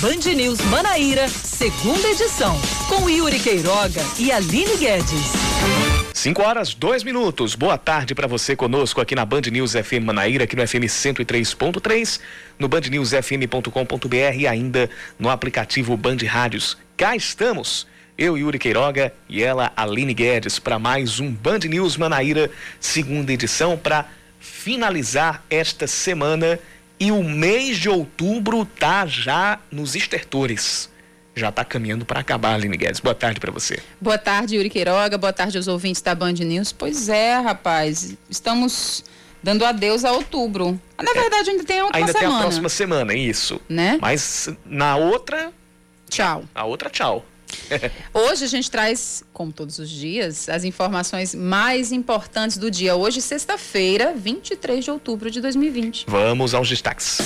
Band News Manaíra, segunda edição, com Yuri Queiroga e Aline Guedes. 5 horas, 2 minutos. Boa tarde para você conosco aqui na Band News FM Manaíra, aqui no FM 103.3, no bandnewsfm.com.br e ainda no aplicativo Band Rádios. Cá estamos, eu, Yuri Queiroga, e ela, Aline Guedes, para mais um Band News Manaíra, segunda edição, para finalizar esta semana. E o mês de outubro tá já nos estertores já está caminhando para acabar, Aline Guedes. Boa tarde para você. Boa tarde, Yuri Queiroga. Boa tarde aos ouvintes da Band News. Pois é, rapaz. Estamos dando adeus a outubro. Na é. verdade, ainda tem a outra ainda semana. Ainda tem a próxima semana, isso. Né? Mas na outra... Tchau. A outra, tchau. Hoje a gente traz, como todos os dias, as informações mais importantes do dia. Hoje, sexta-feira, 23 de outubro de 2020. Vamos aos destaques.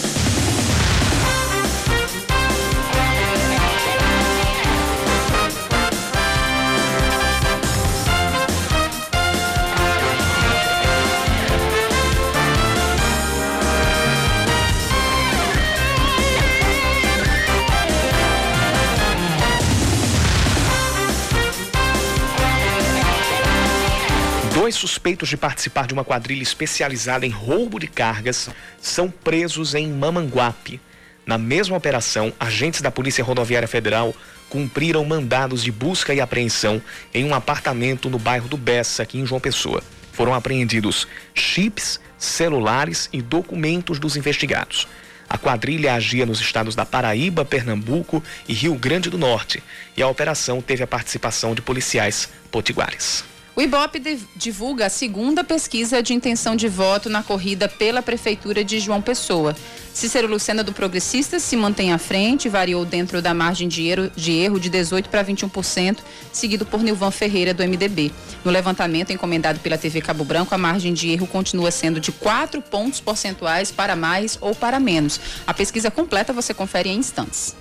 Dois suspeitos de participar de uma quadrilha especializada em roubo de cargas são presos em Mamanguape. Na mesma operação, agentes da Polícia Rodoviária Federal cumpriram mandados de busca e apreensão em um apartamento no bairro do Bessa, aqui em João Pessoa. Foram apreendidos chips, celulares e documentos dos investigados. A quadrilha agia nos estados da Paraíba, Pernambuco e Rio Grande do Norte, e a operação teve a participação de policiais potiguares. O Ibope divulga a segunda pesquisa de intenção de voto na corrida pela Prefeitura de João Pessoa. Cícero Lucena do Progressistas se mantém à frente, variou dentro da margem de erro de, erro de 18% para 21%, seguido por Nilvan Ferreira do MDB. No levantamento encomendado pela TV Cabo Branco, a margem de erro continua sendo de 4 pontos percentuais para mais ou para menos. A pesquisa completa você confere em instantes.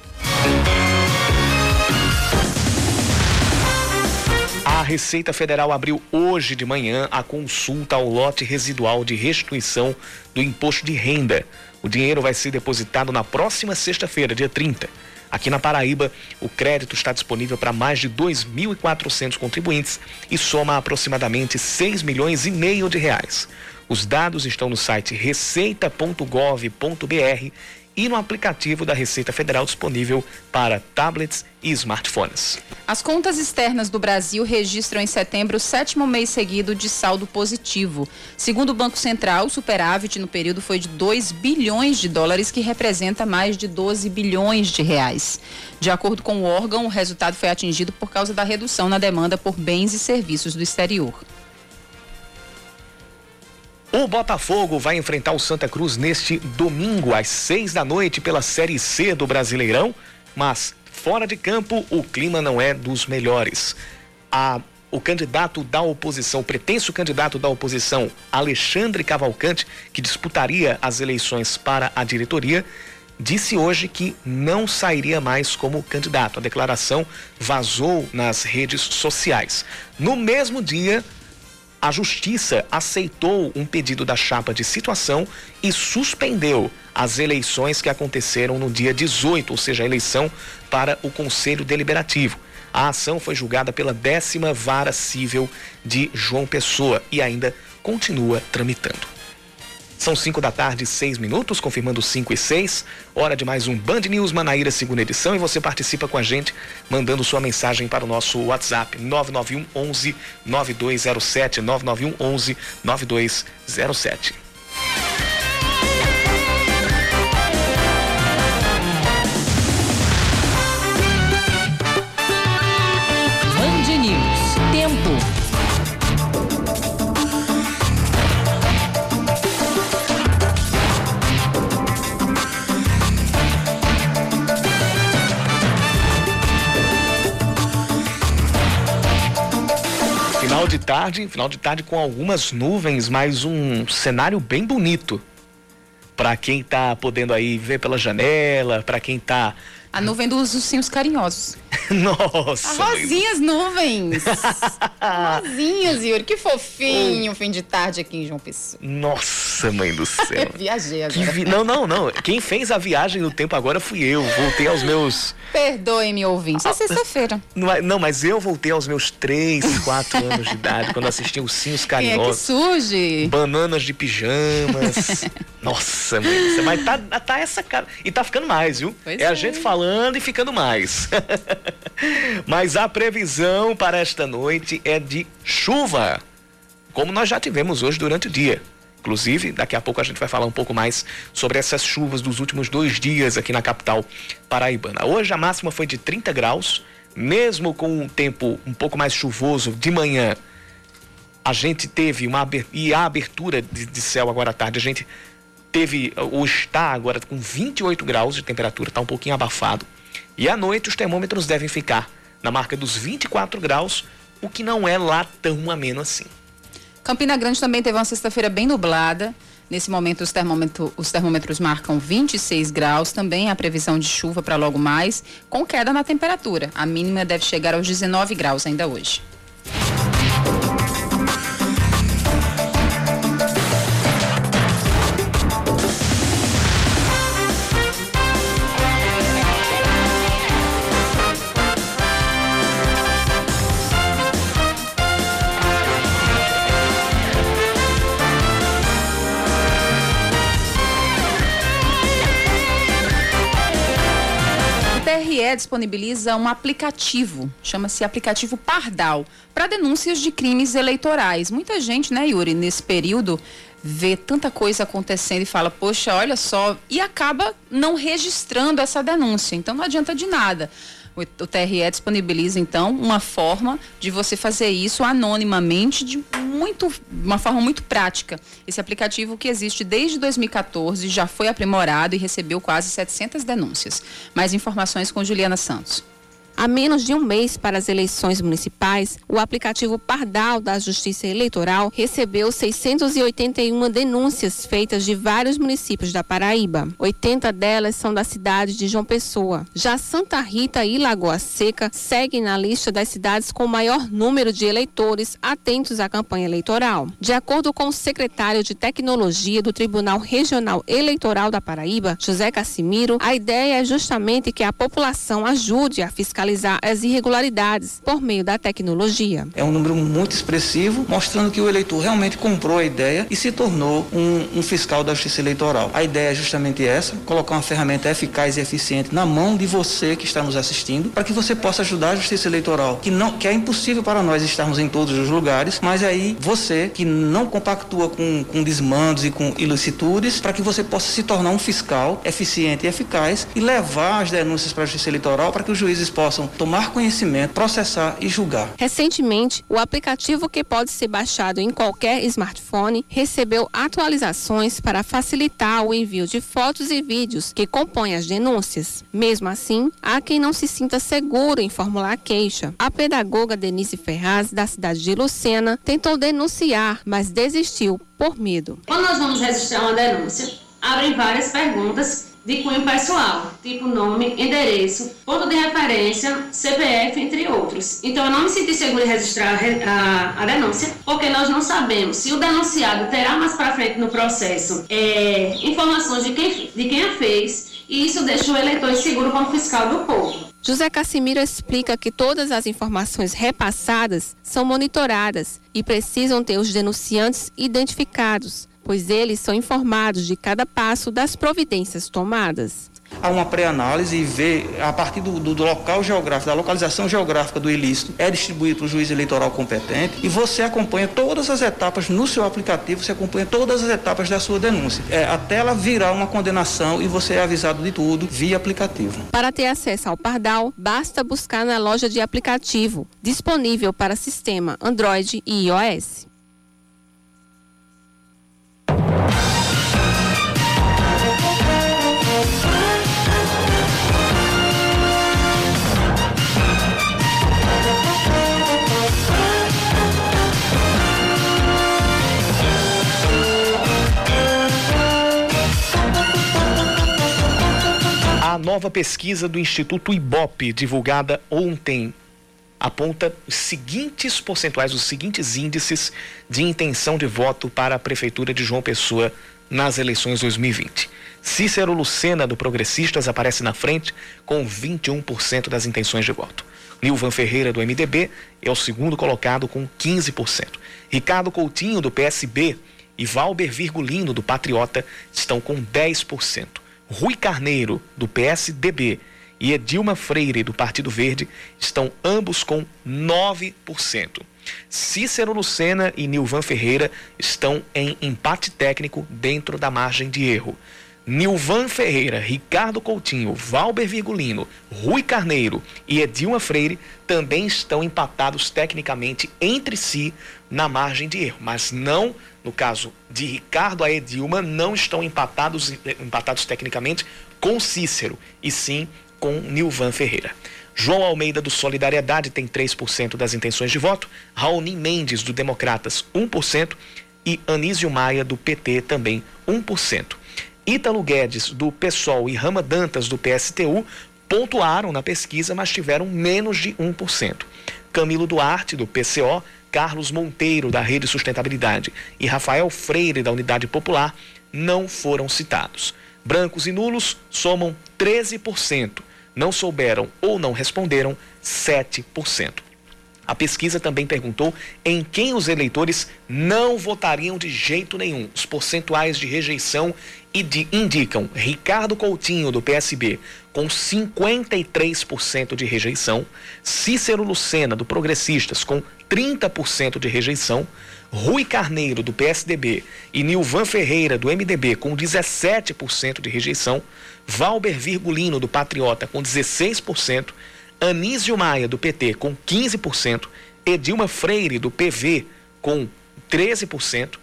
A Receita Federal abriu hoje de manhã a consulta ao lote residual de restituição do imposto de renda. O dinheiro vai ser depositado na próxima sexta-feira, dia 30. Aqui na Paraíba, o crédito está disponível para mais de 2.400 contribuintes e soma aproximadamente 6 milhões e meio de reais. Os dados estão no site receita.gov.br e no aplicativo da Receita Federal disponível para tablets e smartphones. As contas externas do Brasil registram em setembro o sétimo mês seguido de saldo positivo. Segundo o Banco Central, o superávit no período foi de 2 bilhões de dólares, que representa mais de 12 bilhões de reais. De acordo com o órgão, o resultado foi atingido por causa da redução na demanda por bens e serviços do exterior. O Botafogo vai enfrentar o Santa Cruz neste domingo às seis da noite pela Série C do Brasileirão, mas fora de campo o clima não é dos melhores. A, o candidato da oposição, o pretenso candidato da oposição, Alexandre Cavalcante, que disputaria as eleições para a diretoria, disse hoje que não sairia mais como candidato. A declaração vazou nas redes sociais. No mesmo dia, a Justiça aceitou um pedido da chapa de situação e suspendeu as eleições que aconteceram no dia 18, ou seja, a eleição para o Conselho Deliberativo. A ação foi julgada pela décima vara civil de João Pessoa e ainda continua tramitando. São 5 da tarde, 6 minutos, confirmando 5 e 6. Hora de mais um Band News Manaíra, segunda edição. E você participa com a gente, mandando sua mensagem para o nosso WhatsApp 991 11 9207. 991 11 9207. De tarde, final de tarde com algumas nuvens, mas um cenário bem bonito. Para quem tá podendo aí ver pela janela, para quem tá a nuvem dos ursinhos carinhosos. Nossa! rosinhas nuvens! rosinhas, Yuri. Que fofinho, fim de tarde aqui em João Pessoa. Nossa! Nossa, mãe do céu. Viajei agora. Vi... Não, não, não. Quem fez a viagem no tempo agora fui eu. Voltei aos meus. Perdoe-me, ouvinte. É sexta-feira. Não, é... não, mas eu voltei aos meus 3, 4 anos de idade, quando assisti os Cinhos Carinhosos. Quem é que surge? Bananas de pijamas. Nossa, mãe. Mas tá, tá essa cara. E tá ficando mais, viu? Pois é a é. gente falando e ficando mais. mas a previsão para esta noite é de chuva como nós já tivemos hoje durante o dia. Inclusive, daqui a pouco a gente vai falar um pouco mais sobre essas chuvas dos últimos dois dias aqui na capital paraibana. Hoje a máxima foi de 30 graus, mesmo com um tempo um pouco mais chuvoso de manhã. A gente teve uma e a abertura de, de céu agora à tarde, a gente teve ou está agora com 28 graus de temperatura, está um pouquinho abafado. E à noite os termômetros devem ficar na marca dos 24 graus, o que não é lá tão ameno assim. Campina Grande também teve uma sexta-feira bem nublada. Nesse momento, os, termômetro, os termômetros marcam 26 graus. Também a previsão de chuva para logo mais, com queda na temperatura. A mínima deve chegar aos 19 graus ainda hoje. Disponibiliza um aplicativo, chama-se aplicativo Pardal, para denúncias de crimes eleitorais. Muita gente, né, Yuri, nesse período vê tanta coisa acontecendo e fala, poxa, olha só, e acaba não registrando essa denúncia. Então não adianta de nada. O, TRE disponibiliza então uma forma de você fazer isso anonimamente de muito uma forma muito prática. Esse aplicativo que existe desde 2014 já foi aprimorado e recebeu quase 700 denúncias. Mais informações com Juliana Santos. Há menos de um mês para as eleições municipais, o aplicativo Pardal da Justiça Eleitoral recebeu 681 denúncias feitas de vários municípios da Paraíba. 80 delas são da cidade de João Pessoa. Já Santa Rita e Lagoa Seca seguem na lista das cidades com maior número de eleitores atentos à campanha eleitoral. De acordo com o secretário de Tecnologia do Tribunal Regional Eleitoral da Paraíba, José Cassimiro, a ideia é justamente que a população ajude a fiscalizar as irregularidades por meio da tecnologia. É um número muito expressivo, mostrando que o eleitor realmente comprou a ideia e se tornou um, um, fiscal da Justiça Eleitoral. A ideia é justamente essa: colocar uma ferramenta eficaz e eficiente na mão de você que está nos assistindo, para que você possa ajudar a Justiça Eleitoral, que não que é impossível para nós estarmos em todos os lugares, mas aí você que não compactua com, com desmandos e com ilicitudes, para que você possa se tornar um fiscal eficiente e eficaz e levar as denúncias para a Justiça Eleitoral para que os juízes possam tomar conhecimento, processar e julgar. Recentemente, o aplicativo que pode ser baixado em qualquer smartphone recebeu atualizações para facilitar o envio de fotos e vídeos que compõem as denúncias. Mesmo assim, há quem não se sinta seguro em formular a queixa. A pedagoga Denise Ferraz, da cidade de Lucena, tentou denunciar, mas desistiu por medo. Quando nós vamos registrar uma denúncia, abrem várias perguntas de cunho pessoal, tipo nome, endereço, ponto de referência, CPF, entre outros. Então eu não me senti segura em registrar a, a, denúncia, porque nós não sabemos se o denunciado terá mais para frente no processo é, informações de quem, de quem a fez, e isso deixa o eleitor inseguro como fiscal do povo. José Cassimiro explica que todas as informações repassadas são monitoradas e precisam ter os denunciantes identificados, pois eles são informados de cada passo das providências tomadas. Há uma pré-análise e vê, a partir do, do, do, local geográfico, da localização geográfica do ilícito, é distribuído para o juiz eleitoral competente e você acompanha todas as etapas no seu aplicativo, você acompanha todas as etapas da sua denúncia, é, até ela virar uma condenação e você é avisado de tudo via aplicativo. Para ter acesso ao Pardal, basta buscar na loja de aplicativo, disponível para sistema Android e iOS. Nova pesquisa do Instituto Ibope, divulgada ontem, aponta os seguintes percentuais, os seguintes índices de intenção de voto para a Prefeitura de João Pessoa nas eleições 2020. Cícero Lucena, do Progressistas, aparece na frente com 21% das intenções de voto. Nilvan Ferreira, do MDB, é o segundo colocado com 15%. Ricardo Coutinho, do PSB, e Valber Virgulino, do Patriota, estão com 10%. Rui Carneiro, do PSDB, e Edilma Freire, do Partido Verde, estão ambos com 9%. Cícero Lucena e Nilvan Ferreira estão em empate técnico dentro da margem de erro. Nilvan Ferreira, Ricardo Coutinho, Valber Virgulino, Rui Carneiro e Edilma Freire também estão empatados tecnicamente entre si na margem de erro, mas não, no caso de Ricardo a Edilma, não estão empatados, empatados tecnicamente com Cícero, e sim com Nilvan Ferreira. João Almeida, do Solidariedade, tem 3% das intenções de voto. Raoni Mendes, do Democratas, 1%. E Anísio Maia, do PT, também 1%. Ítalo Guedes, do PSOL, e Rama Dantas, do PSTU, pontuaram na pesquisa, mas tiveram menos de 1%. Camilo Duarte, do PCO, Carlos Monteiro, da Rede Sustentabilidade, e Rafael Freire, da Unidade Popular, não foram citados. Brancos e nulos somam 13% não souberam ou não responderam 7%. A pesquisa também perguntou em quem os eleitores não votariam de jeito nenhum. Os percentuais de rejeição indicam Ricardo Coutinho, do PSB, com 53% de rejeição, Cícero Lucena, do Progressistas, com 30% de rejeição, Rui Carneiro, do PSDB, e Nilvan Ferreira, do MDB, com 17% de rejeição, Valber Virgulino, do Patriota, com 16%, Anísio Maia, do PT, com 15%, Edilma Freire, do PV, com 13%,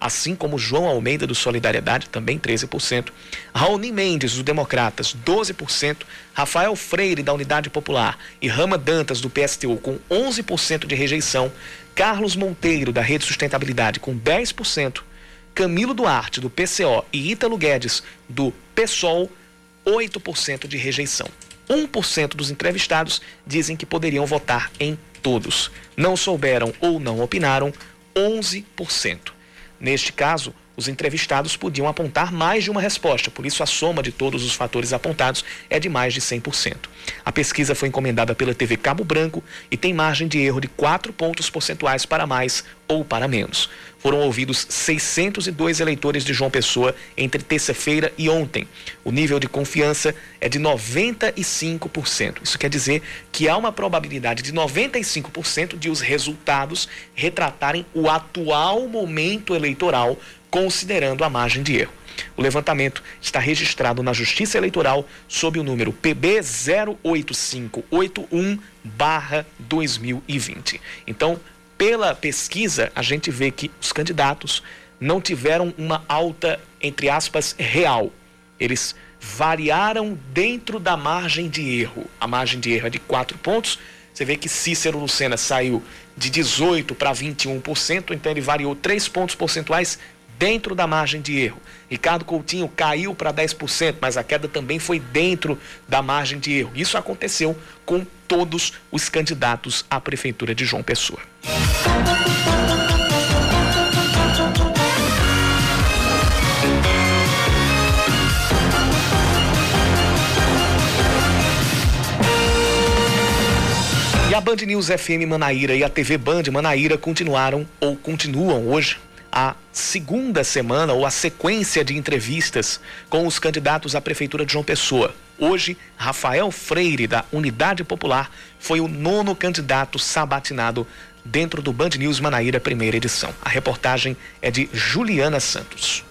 assim como João Almeida, do Solidariedade, também 13%, Raoni Mendes, do Democratas, 12%, Rafael Freire, da Unidade Popular, e Rama Dantas, do PSTU, com 11% de rejeição, Carlos Monteiro, da Rede Sustentabilidade, com 10%, Camilo Duarte, do PCO, e Ítalo Guedes, do PSOL, 8% de rejeição. 1% dos entrevistados dizem que poderiam votar em todos. Não souberam ou não opinaram 11%. Neste caso, os entrevistados podiam apontar mais de uma resposta, por isso a soma de todos os fatores apontados é de mais de 100%. A pesquisa foi encomendada pela TV Cabo Branco e tem margem de erro de 4 pontos percentuais para mais ou para menos. Foram ouvidos 602 eleitores de João Pessoa entre terça-feira e ontem. O nível de confiança é de 95%. Isso quer dizer que há uma probabilidade de 95% de os resultados retratarem o atual momento eleitoral considerando a margem de erro. O levantamento está registrado na Justiça Eleitoral sob o número PB 08581-2020. Então, pela pesquisa, a gente vê que os candidatos não tiveram uma alta, entre aspas, real. Eles variaram dentro da margem de erro. A margem de erro é de 4 pontos. Você vê que Cícero Lucena saiu de 18% para 21%, então ele variou 3 pontos percentuais dentro da margem de erro. Ricardo Coutinho caiu para 10%, mas a queda também foi dentro da margem de erro. Isso aconteceu com todos os candidatos à prefeitura de João Pessoa. E a Band News FM Manaíra e a TV Band Manaíra continuaram ou continuam hoje a segunda semana ou a sequência de entrevistas com os candidatos à Prefeitura de João Pessoa. Hoje, Rafael Freire, da Unidade Popular, foi o nono candidato sabatinado dentro do Band News Manaíra, primeira edição. A reportagem é de Juliana Santos.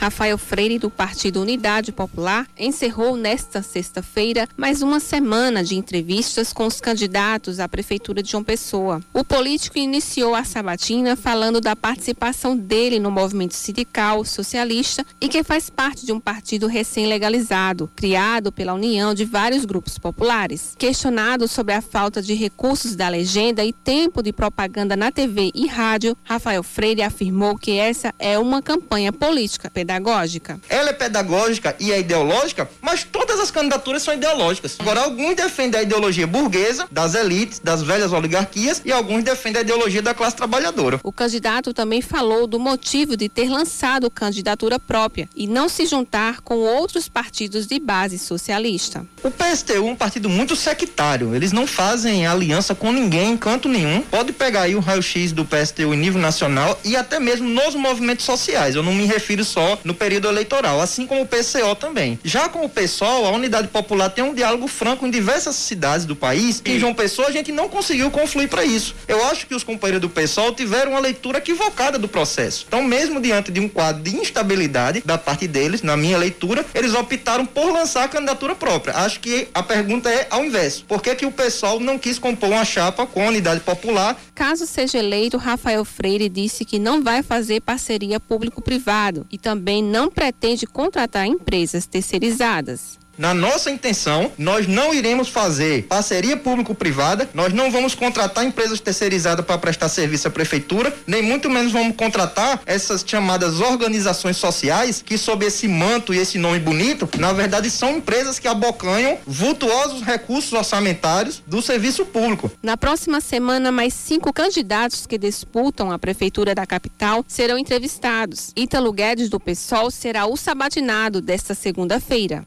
Rafael Freire, do Partido Unidade Popular, encerrou nesta sexta-feira mais uma semana de entrevistas com os candidatos à Prefeitura de João Pessoa. O político iniciou a sabatina falando da participação dele no movimento sindical socialista e que faz parte de um partido recém-legalizado, criado pela união de vários grupos populares. Questionado sobre a falta de recursos da legenda e tempo de propaganda na TV e rádio, Rafael Freire afirmou que essa é uma campanha política pedagógica pedagógica? Ela é pedagógica e é ideológica, mas todas as candidaturas são ideológicas. Agora, alguns defendem a ideologia burguesa, das elites, das velhas oligarquias, e alguns defendem a ideologia da classe trabalhadora. O candidato também falou do motivo de ter lançado candidatura própria e não se juntar com outros partidos de base socialista. O PSTU é um partido muito sectário. Eles não fazem aliança com ninguém em canto nenhum. Pode pegar aí o raio-x do PSTU em nível nacional e até mesmo nos movimentos sociais. Eu não me refiro só no período eleitoral, assim como o PCO também. Já com o PSOL, a Unidade Popular tem um diálogo franco em diversas cidades do país. Em João Pessoa, a gente não conseguiu confluir para isso. Eu acho que os companheiros do PSOL tiveram uma leitura equivocada do processo. Então, mesmo diante de um quadro de instabilidade da parte deles, na minha leitura, eles optaram por lançar a candidatura própria. Acho que a pergunta é ao inverso. Por que, que o PSOL não quis compor uma chapa com a Unidade Popular? Caso seja eleito, Rafael Freire disse que não vai fazer parceria público-privado e também não pretende contratar empresas terceirizadas. Na nossa intenção, nós não iremos fazer parceria público-privada, nós não vamos contratar empresas terceirizadas para prestar serviço à prefeitura, nem muito menos vamos contratar essas chamadas organizações sociais que, sob esse manto e esse nome bonito, na verdade são empresas que abocanham vultuosos recursos orçamentários do serviço público. Na próxima semana, mais cinco candidatos que disputam a prefeitura da capital serão entrevistados. Ítalo Guedes, do PSOL, será o sabatinado desta segunda-feira.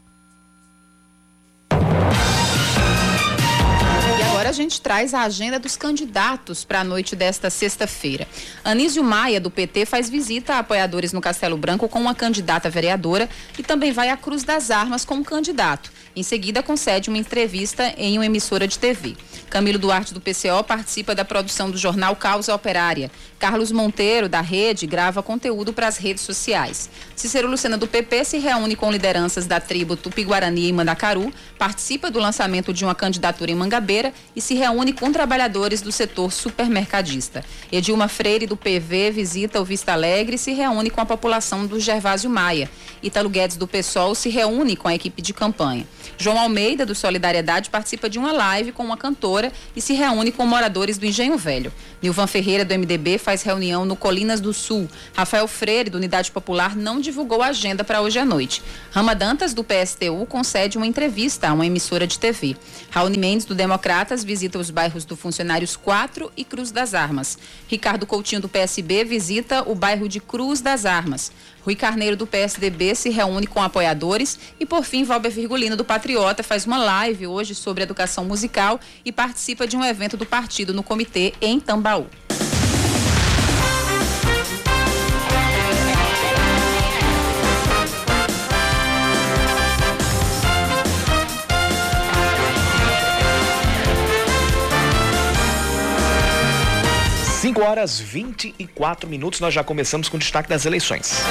Gente traz a agenda dos candidatos para a noite desta sexta-feira. Anísio Maia, do PT, faz visita a apoiadores no Castelo Branco com uma candidata vereadora e também vai à Cruz das Armas com um candidato. Em seguida, concede uma entrevista em uma emissora de TV. Camilo Duarte, do PCO, participa da produção do jornal Causa Operária. Carlos Monteiro, da Rede, grava conteúdo para as redes sociais. Cícero Lucena, do PP, se reúne com lideranças da tribo Tupi-Guarani e Mandacaru, participa do lançamento de uma candidatura em Mangabeira e se reúne com trabalhadores do setor supermercadista. Edilma Freire, do PV, visita o Vista Alegre e se reúne com a população do Gervásio Maia. Italo Guedes, do PSOL, se reúne com a equipe de campanha. João Almeida, do Solidariedade, participa de uma live com uma cantora e se reúne com moradores do Engenho Velho. Nilvan Ferreira, do MDB, faz reunião no Colinas do Sul. Rafael Freire, do Unidade Popular, não divulgou a agenda para hoje à noite. Rama Dantas, do PSTU, concede uma entrevista a uma emissora de TV. Raoni Mendes, do Democratas, visita os bairros do Funcionários 4 e Cruz das Armas. Ricardo Coutinho, do PSB, visita o bairro de Cruz das Armas. Rui Carneiro, do PSDB, se reúne com apoiadores. E, por fim, Valber Virgulino, do Patriota, faz uma live hoje sobre educação musical e participa de um evento do partido no comitê em Tambaú. Horas 24 minutos, nós já começamos com o destaque das eleições.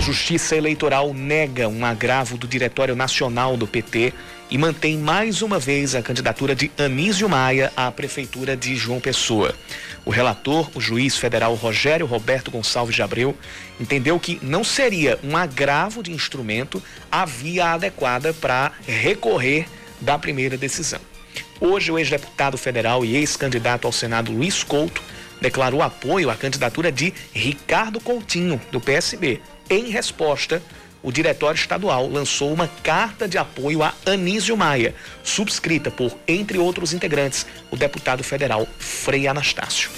Justiça Eleitoral nega um agravo do Diretório Nacional do PT e mantém mais uma vez a candidatura de Anísio Maia à Prefeitura de João Pessoa. O relator, o juiz federal Rogério Roberto Gonçalves de Abreu, entendeu que não seria um agravo de instrumento a via adequada para recorrer da primeira decisão. Hoje, o ex-deputado federal e ex-candidato ao Senado Luiz Couto declarou apoio à candidatura de Ricardo Coutinho, do PSB, em resposta, o Diretório Estadual lançou uma carta de apoio a Anísio Maia, subscrita por, entre outros integrantes, o deputado federal Frei Anastácio.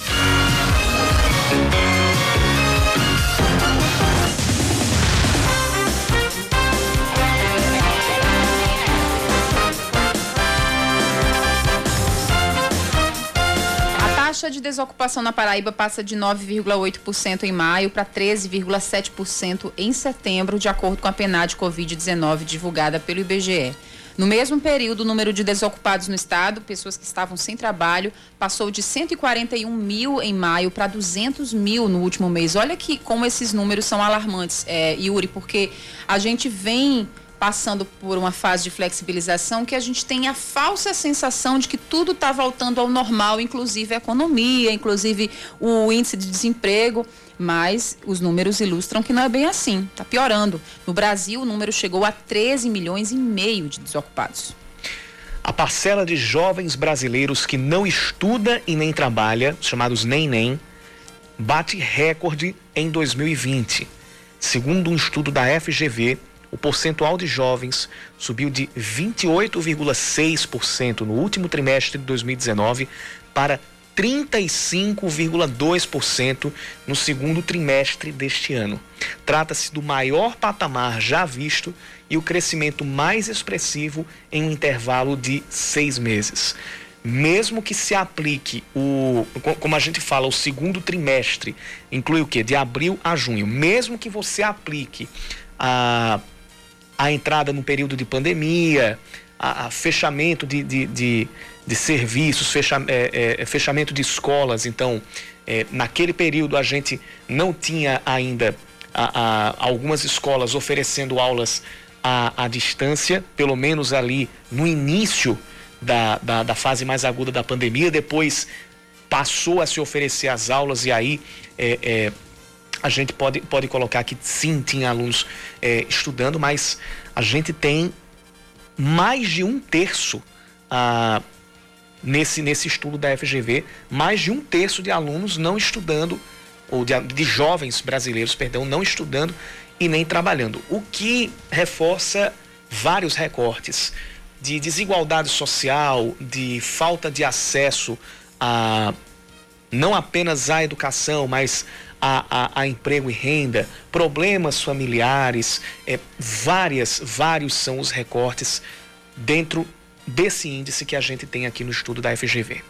Taxa de desocupação na Paraíba passa de 9,8% em maio para 13,7% em setembro, de acordo com a PNAD Covid-19 divulgada pelo IBGE. No mesmo período, o número de desocupados no estado, pessoas que estavam sem trabalho, passou de 141 mil em maio para 200 mil no último mês. Olha que como esses números são alarmantes, é, Yuri, porque a gente vem passando por uma fase de flexibilização que a gente tem a falsa sensação de que tudo está voltando ao normal, inclusive a economia, inclusive o índice de desemprego, mas os números ilustram que não é bem assim, está piorando. No Brasil, o número chegou a 13 milhões e meio de desocupados. A parcela de jovens brasileiros que não estuda e nem trabalha, chamados nem nem, bate recorde em 2020. Segundo um estudo da FGV, o percentual de jovens subiu de 28,6% no último trimestre de 2019 para 35,2% no segundo trimestre deste ano. Trata-se do maior patamar já visto e o crescimento mais expressivo em um intervalo de seis meses. Mesmo que se aplique o, como a gente fala, o segundo trimestre, inclui o que? De abril a junho. Mesmo que você aplique a, a entrada no período de pandemia, a, a fechamento de, de, de de serviços, fecha, é, é, fechamento de escolas. Então, é, naquele período a gente não tinha ainda a, a, algumas escolas oferecendo aulas à, à, distância, pelo menos ali no início da, da, da, fase mais aguda da pandemia. Depois passou a se oferecer as aulas e aí é, é, a gente pode, pode colocar que sim, tinha alunos é, estudando, mas a gente tem mais de um terço. Ah, nesse, nesse estudo da FGV, mais de um terço de alunos não estudando, ou de, de jovens brasileiros, perdão, não estudando e nem trabalhando. O que reforça vários recortes de desigualdade social, de falta de acesso a não apenas à educação, mas a, a, a emprego e renda, problemas familiares, é, várias, vários são os recortes dentro desse índice que a gente tem aqui no estudo da FGV.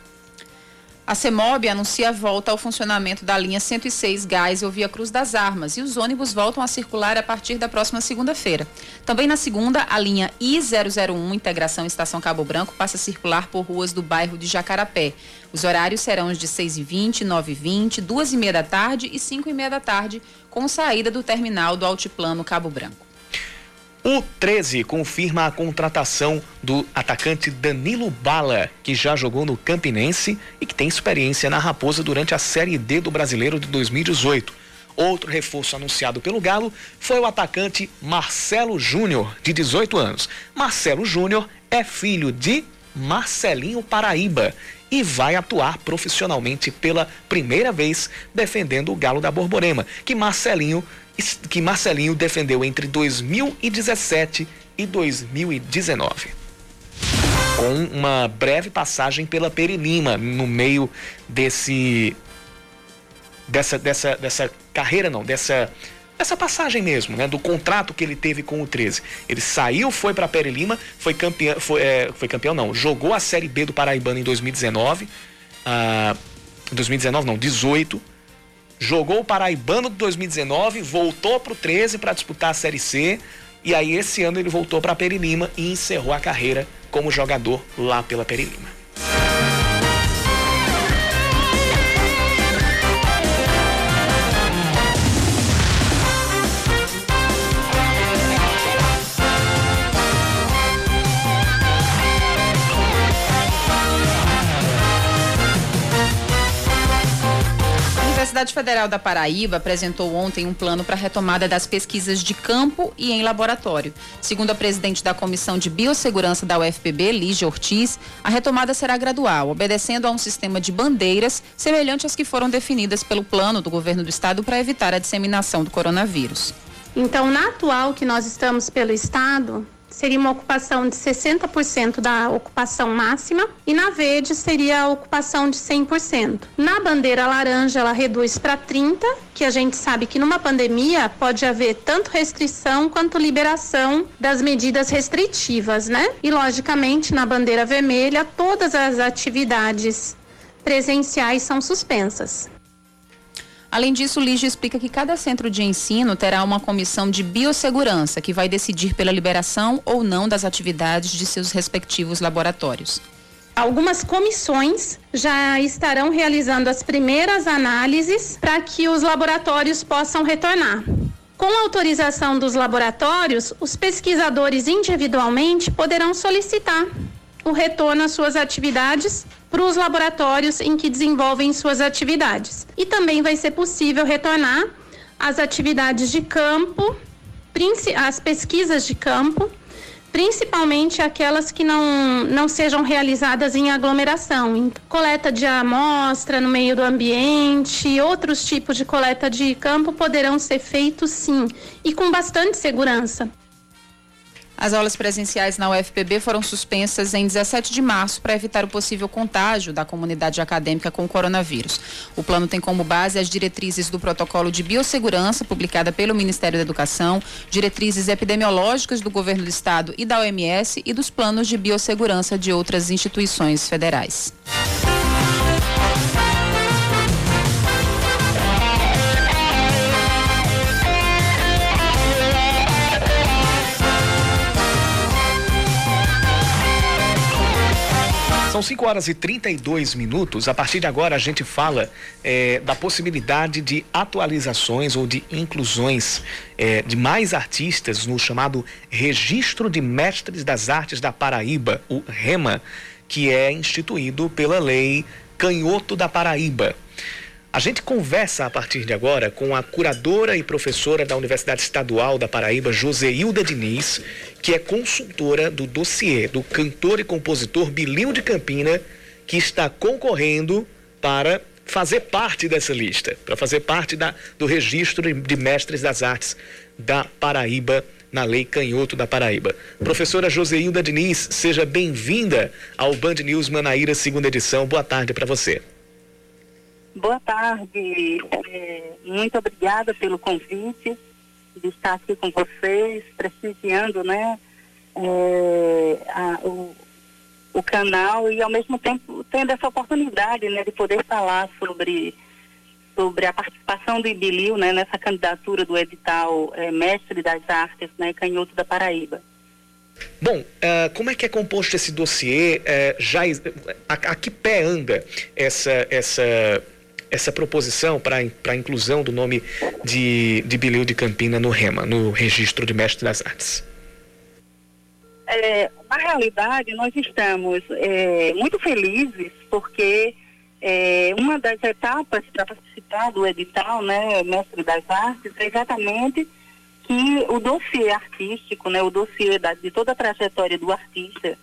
A CEMOB anuncia a volta ao funcionamento da linha 106 Gás ou Via Cruz das Armas e os ônibus voltam a circular a partir da próxima segunda-feira. Também na segunda, a linha I001 Integração Estação Cabo Branco passa a circular por ruas do bairro de Jacarapé. Os horários serão os de 6h20, 9h20, 2h30 da tarde e 5h30 da tarde, com saída do terminal do Altiplano Cabo Branco. O 13 confirma a contratação do atacante Danilo Bala, que já jogou no Campinense e que tem experiência na Raposa durante a Série D do Brasileiro de 2018. Outro reforço anunciado pelo Galo foi o atacante Marcelo Júnior, de 18 anos. Marcelo Júnior é filho de Marcelinho Paraíba e vai atuar profissionalmente pela primeira vez defendendo o Galo da Borborema, que Marcelinho que Marcelinho defendeu entre 2017 e 2019. Com uma breve passagem pela Perilima no meio desse dessa dessa dessa carreira não, dessa essa passagem mesmo, né, do contrato que ele teve com o 13. Ele saiu, foi para Perilima, foi campeão, foi, é, foi campeão não, jogou a Série B do Paraibano em 2019, ah, 2019 não, 18 jogou o Paraibano de 2019, voltou para o 13 para disputar a Série C. E aí esse ano ele voltou para a Perilima e encerrou a carreira como jogador lá pela Perilima. Universidade Federal da Paraíba apresentou ontem um plano para retomada das pesquisas de campo e em laboratório. Segundo a presidente da Comissão de Biossegurança da UFPB, Lígia Ortiz, a retomada será gradual, obedecendo a um sistema de bandeiras semelhante às que foram definidas pelo plano do governo do estado para evitar a disseminação do coronavírus. Então, na atual que nós estamos pelo estado, seria uma ocupação de 60% da ocupação máxima e na verde seria a ocupação de 100%. Na bandeira laranja ela reduz para 30, que a gente sabe que numa pandemia pode haver tanto restrição quanto liberação das medidas restritivas, né? E logicamente na bandeira vermelha todas as atividades presenciais são suspensas. Além disso, o Lígio explica que cada centro de ensino terá uma comissão de biossegurança que vai decidir pela liberação ou não das atividades de seus respectivos laboratórios. Algumas comissões já estarão realizando as primeiras análises para que os laboratórios possam retornar. Com autorização dos laboratórios, os pesquisadores individualmente poderão solicitar o retorno às suas atividades para os laboratórios em que desenvolvem suas atividades. E também vai ser possível retornar às atividades de campo, as pesquisas de campo, principalmente aquelas que não, não sejam realizadas em aglomeração. Coleta de amostra no meio do ambiente, outros tipos de coleta de campo poderão ser feitos sim, e com bastante segurança. As aulas presenciais na UFPB foram suspensas em 17 de março para evitar o possível contágio da comunidade acadêmica com o coronavírus. O plano tem como base as diretrizes do protocolo de biossegurança publicada pelo Ministério da Educação, diretrizes epidemiológicas do governo do estado e da OMS e dos planos de biossegurança de outras instituições federais. São 5 horas e 32 minutos. A partir de agora, a gente fala é, da possibilidade de atualizações ou de inclusões é, de mais artistas no chamado Registro de Mestres das Artes da Paraíba, o REMA, que é instituído pela Lei Canhoto da Paraíba. A gente conversa a partir de agora com a curadora e professora da Universidade Estadual da Paraíba, Joseilda Diniz, que é consultora do dossiê do cantor e compositor Bilinho de Campina, que está concorrendo para fazer parte dessa lista, para fazer parte da, do registro de mestres das artes da Paraíba na Lei Canhoto da Paraíba. Professora Joseilda Diniz, seja bem-vinda ao Band News Manaíra, segunda edição. Boa tarde para você. Boa tarde, é, muito obrigada pelo convite de estar aqui com vocês, prestigiando né, é, a, o, o canal e ao mesmo tempo tendo essa oportunidade né, de poder falar sobre, sobre a participação do Ibilil né, nessa candidatura do edital é, Mestre das Artes, né, Canhoto da Paraíba. Bom, uh, como é que é composto esse dossiê? Uh, já, a, a, que pé anda essa, essa essa proposição para a inclusão do nome de, de Bilil de Campina no REMA, no Registro de Mestre das Artes? É, na realidade, nós estamos é, muito felizes porque é, uma das etapas para participar do edital, né, Mestre das Artes, é exatamente que o dossiê artístico, né, o dossiê da, de toda a trajetória do artista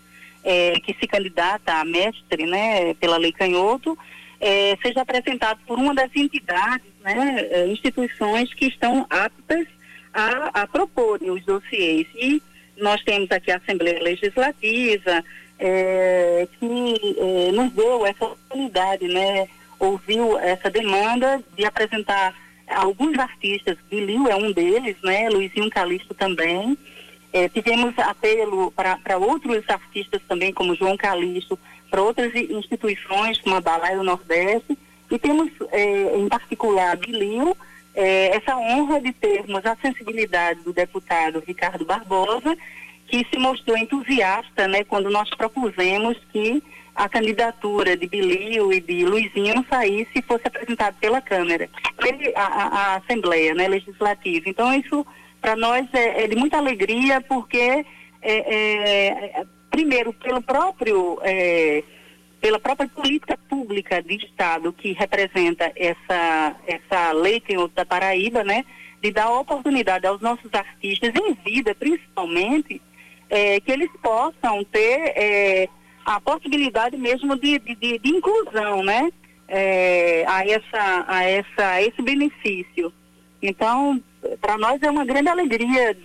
é, que se candidata a mestre, né, pela Lei Canhoto, é, seja apresentado por uma das entidades, né, é, instituições que estão aptas a, a proporem os dossiês. E nós temos aqui a Assembleia Legislativa, é, que é, nos deu essa oportunidade, né, ouviu essa demanda de apresentar alguns artistas, Bilil é um deles, né, Luizinho Calixto também. É, tivemos apelo para outros artistas também, como João Calixto, para outras instituições, como a Balaio Nordeste, e temos, é, em particular, Bilio, é, essa honra de termos a sensibilidade do deputado Ricardo Barbosa, que se mostrou entusiasta né, quando nós propusemos que a candidatura de Bilio e de Luizinho saísse e fosse apresentada pela Câmara, a, a, a Assembleia né, Legislativa. Então, isso para nós é, é, de muita alegria, porque é, é primeiro, pelo próprio, é, pela própria política pública de Estado que representa essa, essa lei que é da Paraíba, né, de dar oportunidade aos nossos artistas em vida, principalmente, é, que eles possam ter é, a possibilidade mesmo de, de, de, de inclusão, né, é, a, essa, a, essa, esse benefício. Então, para nós é uma grande alegria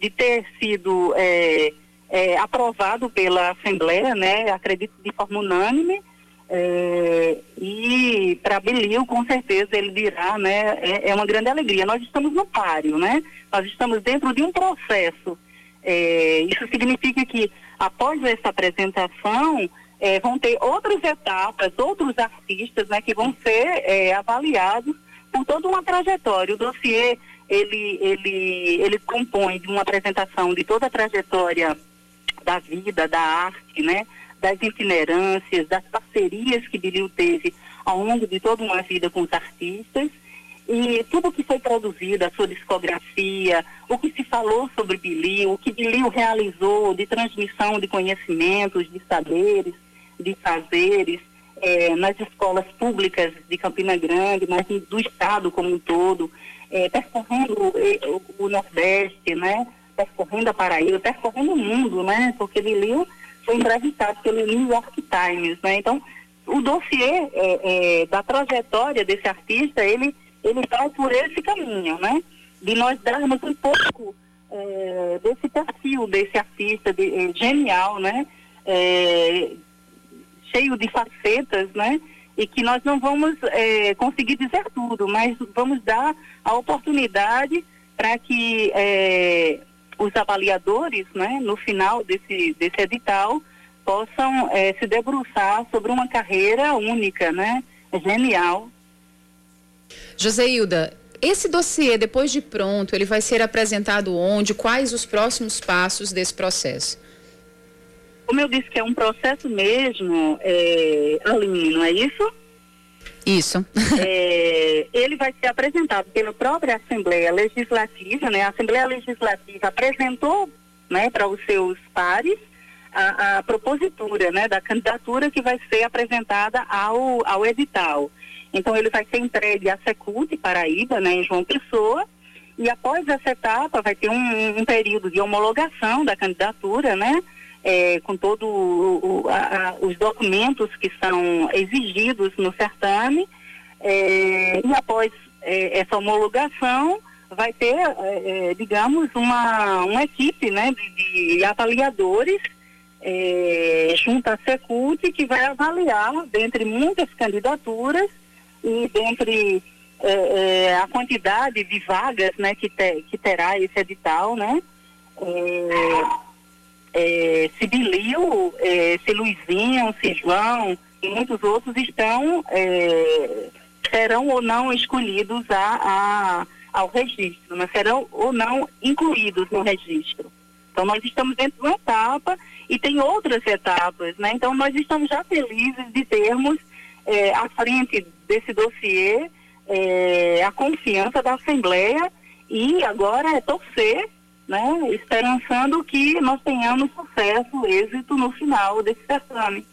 de ter sido é, é, aprovado pela Assembleia, né? Acredito de forma unânime. É, e para Belil, com certeza, ele dirá, né? É, é, uma grande alegria. Nós estamos no páreo, né? Nós estamos dentro de um processo. É, isso significa que, após essa apresentação, é, vão ter outras etapas, outros artistas, né? Que vão ser é, avaliados por toda uma trajetória. O dossiê, ele, ele, ele compõe de uma apresentação de toda a trajetória da vida, da arte, né? das itinerâncias, das parcerias que Bilil teve ao longo de toda uma vida com os artistas e tudo que foi produzido, a sua discografia, o que se falou sobre Bilil, o que Bilil realizou de transmissão de conhecimentos, de saberes, de fazeres é, nas escolas públicas de Campina Grande, mas do estado como um todo, é, percorrendo o, o Nordeste, né? Percorrendo a Paraíba, percorrendo o mundo, né? Porque Bilil foi entrevistado pelo New York Times, né? Então, o dossiê é, é, da trajetória desse artista, ele, ele vai por esse caminho, né? De nós darmos um pouco é, desse perfil desse artista de, é, genial, né? É, cheio de facetas, né? E que nós não vamos é, conseguir dizer tudo, mas vamos dar a oportunidade para que os avaliadores, né, no final desse, desse edital, possam é, se debruçar sobre uma carreira única, né, genial. Joseilda, esse dossiê, depois de pronto, ele vai ser apresentado onde? Quais os próximos passos desse processo? Como eu disse que é um processo mesmo, é, Aline, não é isso? Isso. é, ele vai ser apresentado pela própria Assembleia Legislativa, né? A Assembleia Legislativa apresentou, né, para os seus pares a, a, propositura, né, da candidatura que vai ser apresentada ao, ao edital. Então ele vai ser entregue à Secult Paraíba, né, em João Pessoa, e após essa etapa vai ter um, um período de homologação da candidatura, né, é, com todos os documentos que são exigidos no certame, é, e após é, essa homologação vai ter, é, é, digamos, uma, uma equipe né, de, de avaliadores é, junto à Secult que vai avaliar, dentre muitas candidaturas e dentre a quantidade de vagas né, que, te, que terá esse edital, né? é, se Bilil, é, se Luizinho, se João e muitos outros estão, é, serão ou não escolhidos a, a, ao registro, né? serão ou não incluídos no registro. Então nós estamos dentro de uma etapa e tem outras etapas, né? Então nós estamos já felizes de termos é, à frente desse dossiê é, a confiança da Assembleia e agora é torcer né, esperançando que nós tenhamos sucesso, êxito no final desse certame.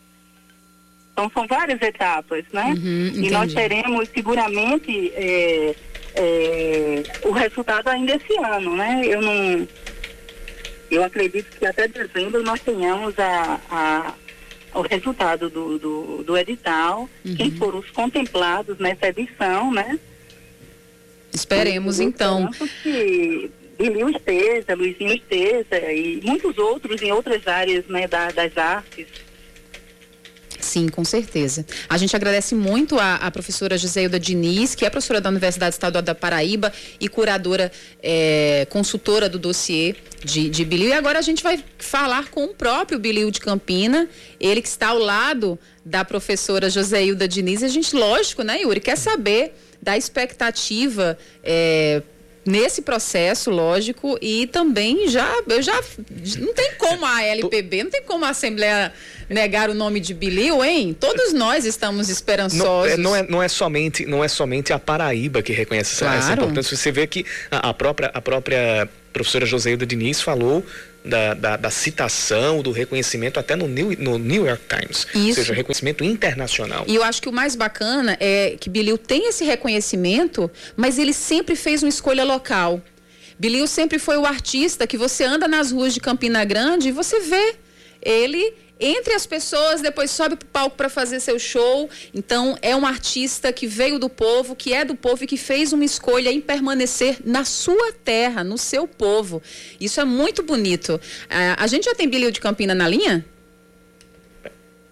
Então são várias etapas, né? Uhum, e nós teremos seguramente é, é, o resultado ainda esse ano, né? Eu não, eu acredito que até dezembro nós tenhamos a, a o resultado do, do, do edital, uhum. quem foram os contemplados nessa edição, né? Esperemos então. Que Emil Esteza, Luizinho Esteza e muitos outros em outras áreas né, da, das artes. Sim, com certeza. A gente agradece muito a, a professora Giseilda Diniz, que é professora da Universidade Estadual da Paraíba e curadora, é, consultora do dossiê de, de Bilil. E agora a gente vai falar com o próprio Bilil de Campina, ele que está ao lado da professora Joseilda Diniz. E a gente, lógico, né, Yuri, quer saber da expectativa. É, nesse processo, lógico, e também já, eu já, não tem como a LPB, não tem como a Assembleia negar o nome de Bilil, hein? Todos nós estamos esperançosos. Não, é, não, é, não é somente, não é somente a Paraíba que reconhece claro. essa importância. Você vê que a, a própria, a própria professora Joseilda Diniz falou da, da, da, citação, do reconhecimento até no New, no New York Times. Isso. Ou seja, reconhecimento internacional. E eu acho que o mais bacana é que Bilil tem esse reconhecimento, mas ele sempre fez uma escolha local. Bilil sempre foi o artista que você anda nas ruas de Campina Grande e você vê ele entre as pessoas, depois sobe para o palco para fazer seu show. Então, é um artista que veio do povo, que é do povo e que fez uma escolha em permanecer na sua terra, no seu povo. Isso é muito bonito. a gente já tem Bilio de Campina na linha?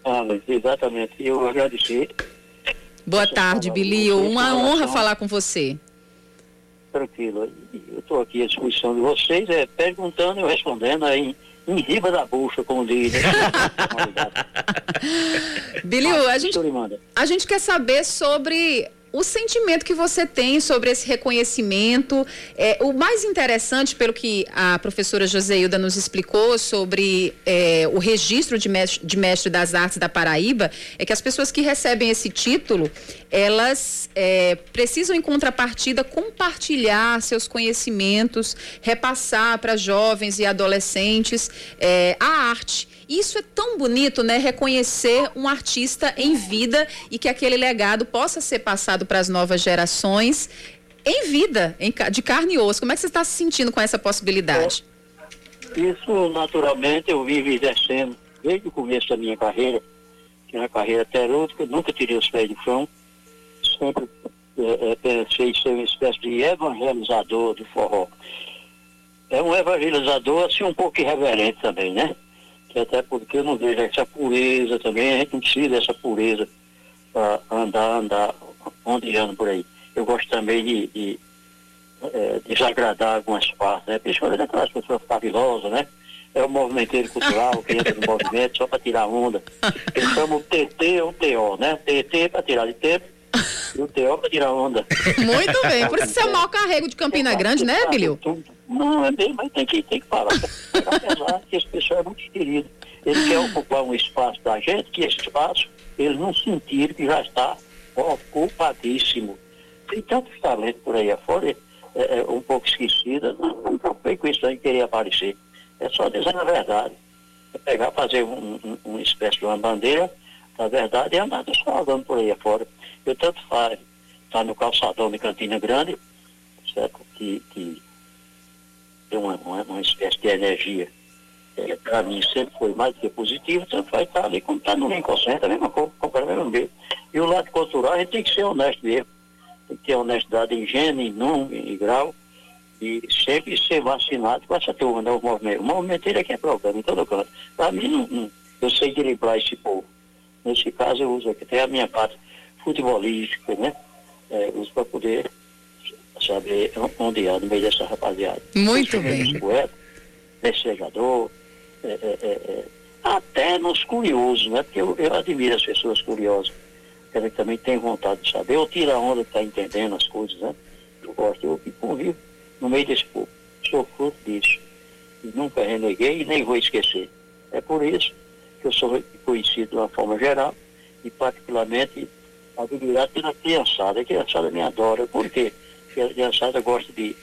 Ah, exatamente. Eu agradecer. Boa tarde, Bilio. Uma honra falar com você. Tranquilo. Eu estou aqui à disposição de vocês, é, perguntando e respondendo aí em riba da bucha, como diz. Né? Bilio, a gente, a gente quer saber sobre o sentimento que você tem sobre esse reconhecimento. É, o mais interessante, pelo que a professora Joseilda nos explicou sobre é, o registro de mestre, de mestre das artes da Paraíba, é que as pessoas que recebem esse título, elas é, precisam, em contrapartida, compartilhar seus conhecimentos, repassar para jovens e adolescentes é, a arte. Isso é tão bonito, né? Reconhecer um artista em vida e que aquele legado possa ser passado para as novas gerações em vida, em, de carne e osso. Como é que você está se sentindo com essa possibilidade? Isso, naturalmente, eu vim exercendo desde o começo da minha carreira, que é uma carreira terúrgica, nunca tirei os pés do chão, sempre é, é, ser uma espécie de evangelizador do forró. É um evangelizador, assim, um pouco irreverente também, né? Até porque eu não vejo essa pureza também, a gente não precisa dessa pureza para andar, andar, onde anda por aí. Eu gosto também de, de é, desagradar algumas partes, né? Principalmente aquelas pessoas cavilosas, né? É o movimenteiro cultural que entra no movimento só para tirar onda. Eles chamam o TT ou TO, né? TT para tirar de tempo e o TO para tirar onda. Muito bem. Por isso você é o maior carrego de Campina Grande, né, Bilio? Não, é bem, mas tem que, tem que parar. Apesar que esse pessoal é muito querido. Ele quer ocupar um espaço da gente, que esse espaço, eles não sentiram que já está ocupadíssimo. Tem tantos talentos por aí afora, é, é, um pouco esquecida, não, não preocupei com isso de querer aparecer. É só dizer a verdade. É pegar, fazer um, um, uma espécie de uma bandeira da verdade e andar desfalando por aí afora. Eu tanto faz, estar tá no calçadão de Cantina Grande, certo? Que, que tem uma, uma, uma espécie de energia. É, para mim sempre foi mais do que positivo, tanto faz estar ali como está no Lincoln Center, a mesma coisa, comprar o mesmo. E o lado cultural, a gente tem que ser honesto mesmo tem que ter honestidade em gênero, em número, em grau, e sempre ser vacinado com essa turma, né, o movimento. O movimento ele é que é problema em todo canto. Para mim, não, não, eu sei driblar esse povo. Nesse caso, eu uso aqui até a minha parte futebolística, né? É, uso para poder saber onde é no meio dessa rapaziada. Muito bem. Poeta, desejador, é, é, é, é, até nos curiosos, né? Porque eu, eu admiro as pessoas curiosas que também tem vontade de saber, ou tira a onda que está entendendo as coisas, né? Eu gosto, eu convivo no meio desse povo. Sou fruto disso. E nunca reneguei e nem vou esquecer. É por isso que eu sou conhecido de uma forma geral e particularmente admirado pela criançada. A criançada me adora. Por quê? Porque a criançada gosta de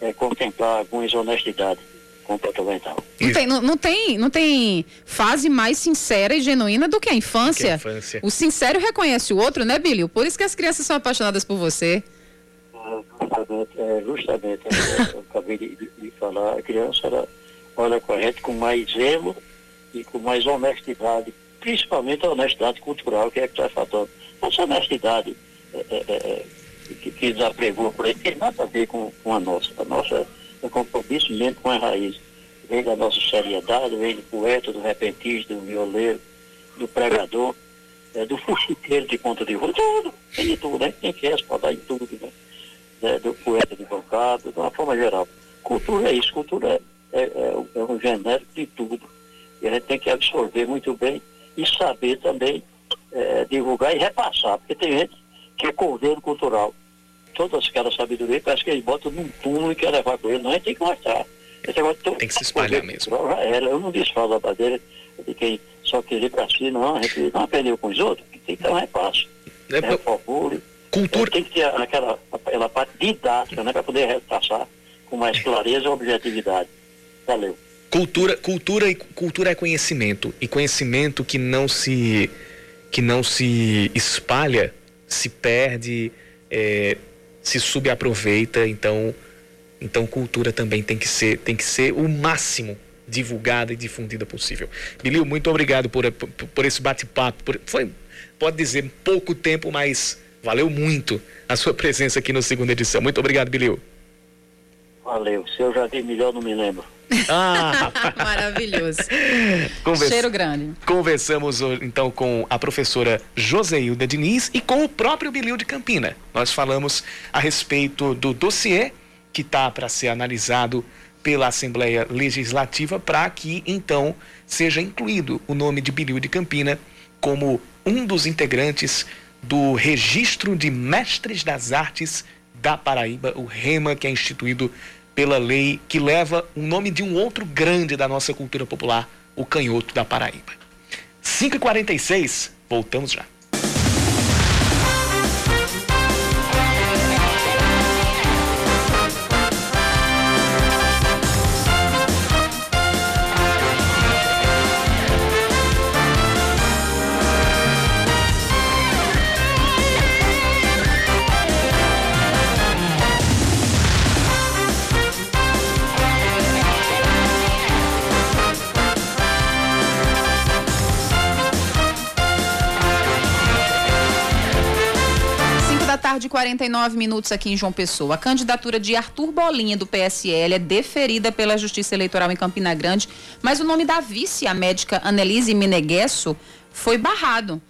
é, contemplar algumas honestidades comportamental. Não tem, não, não, tem, não tem fase mais sincera e genuína do que a infância. Que a infância. O sincero reconhece o outro, né, Billy? Por isso que as crianças são apaixonadas por você. justamente, é, justamente é, eu acabei de, de, de, falar, a criança ela olha com a gente com mais zelo e com mais honestidade, principalmente a honestidade cultural, que é que está faltando. Essa honestidade é, é, é, que, que desapregou por aí tem nada a ver com, com a nossa. A nossa é compromisso mesmo com a raiz. Vem da nossa seriedade, vem do poeta, do repentista, do violeiro, do pregador, é, do fuxiqueiro de conta de rua, tudo, tem de tudo, né? Tem que dar em tudo, né? É, do poeta de bancada, de uma forma geral. Cultura é isso, cultura é, é, é, é um genérico de tudo. E a gente tem que absorver muito bem e saber também é, divulgar e repassar, porque tem gente que é cordeiro cultural toda aquela sabedoria, parece que ele bota num túmulo e quer levar com ele. Não, a gente tem que mostrar. tem que se espalhar mesmo. Era, eu não desfalo a bandeira de quem só querer para si, não. Não aprendeu com os outros, tem que ter um repasse. É, é, cultura. É, tem que ter aquela, aquela parte didática, né, para poder repassar com mais clareza e objetividade. Valeu. Cultura, cultura e cultura é conhecimento e conhecimento que não se que não se espalha se perde é, se subaproveita, então então cultura também tem que ser tem que ser o máximo divulgada e difundida possível. Bilil, muito obrigado por, por, por esse bate-papo. Foi, pode dizer, pouco tempo, mas valeu muito a sua presença aqui na segunda edição. Muito obrigado, Bilil. Valeu. Se eu já vi melhor, não me lembro. Ah. Maravilhoso. Convers... Cheiro grande. Conversamos então com a professora Joseilda Diniz e com o próprio Bilil de Campina. Nós falamos a respeito do dossiê que está para ser analisado pela Assembleia Legislativa para que então seja incluído o nome de Bilil de Campina como um dos integrantes do Registro de Mestres das Artes da Paraíba, o REMA, que é instituído pela lei que leva o nome de um outro grande da nossa cultura popular, o canhoto da Paraíba. 5h46, voltamos já. Tarde, 49 minutos aqui em João Pessoa. A candidatura de Arthur Bolinha, do PSL, é deferida pela Justiça Eleitoral em Campina Grande, mas o nome da vice, a médica Annelise Meneguesso, foi barrado.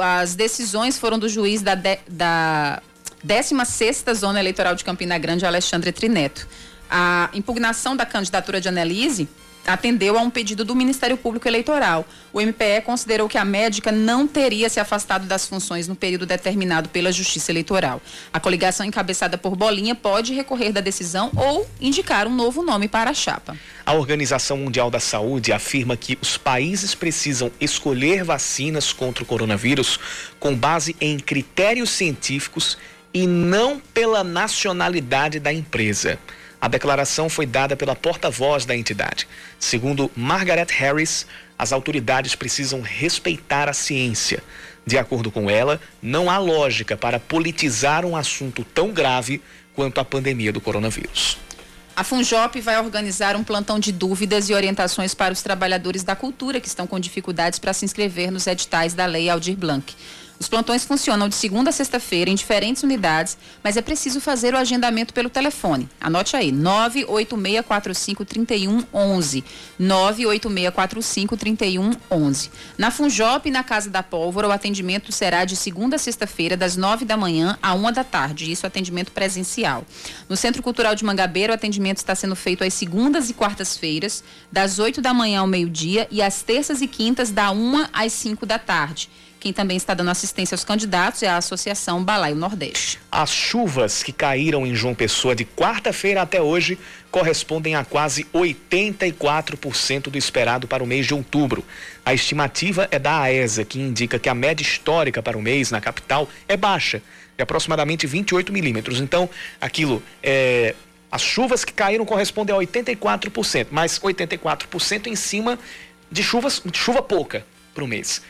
As decisões foram do juiz da, de, da 16ª Zona Eleitoral de Campina Grande, Alexandre Trineto. A impugnação da candidatura de Annelise atendeu a um pedido do Ministério Público Eleitoral. O MPE considerou que a médica não teria se afastado das funções no período determinado pela Justiça Eleitoral. A coligação encabeçada por Bolinha pode recorrer da decisão ou indicar um novo nome para a chapa. A Organização Mundial da Saúde afirma que os países precisam escolher vacinas contra o coronavírus com base em critérios científicos e não pela nacionalidade da empresa. A declaração foi dada pela porta-voz da entidade. Segundo Margaret Harris, as autoridades precisam respeitar a ciência. De acordo com ela, não há lógica para politizar um assunto tão grave quanto a pandemia do coronavírus. A Funjop vai organizar um plantão de dúvidas e orientações para os trabalhadores da cultura que estão com dificuldades para se inscrever nos editais da Lei Aldir Blanc. Os plantões funcionam de segunda a sexta-feira em diferentes unidades, mas é preciso fazer o agendamento pelo telefone. Anote aí, 986453111. 986453111. Na Funjop e na Casa da Pólvora, o atendimento será de segunda a sexta-feira, das nove da manhã à uma da tarde. Isso atendimento presencial. No Centro Cultural de Mangabeira, o atendimento está sendo feito às segundas e quartas-feiras, das oito da manhã ao meio-dia e às terças e quintas, da uma às cinco da tarde. Quem também está dando assistência aos candidatos é a Associação Balaio Nordeste. As chuvas que caíram em João Pessoa de quarta-feira até hoje correspondem a quase 84% do esperado para o mês de outubro. A estimativa é da AESA, que indica que a média histórica para o mês na capital é baixa, de aproximadamente 28 milímetros. Então, aquilo é. As chuvas que caíram correspondem a 84%, mas 84% em cima de chuvas, de chuva pouca para o mês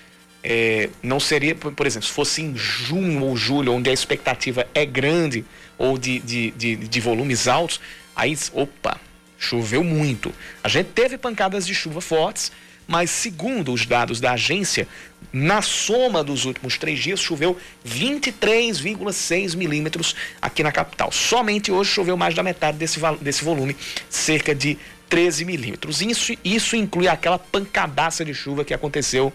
é, não seria, por exemplo, se fosse em junho ou julho, onde a expectativa é grande ou de, de, de, de volumes altos, aí, opa, choveu muito. A gente teve pancadas de chuva fortes, mas segundo os dados da agência, na soma dos últimos três dias choveu 23,6 milímetros aqui na capital. Somente hoje choveu mais da metade desse, desse volume, cerca de 13 milímetros. Isso, isso inclui aquela pancadaça de chuva que aconteceu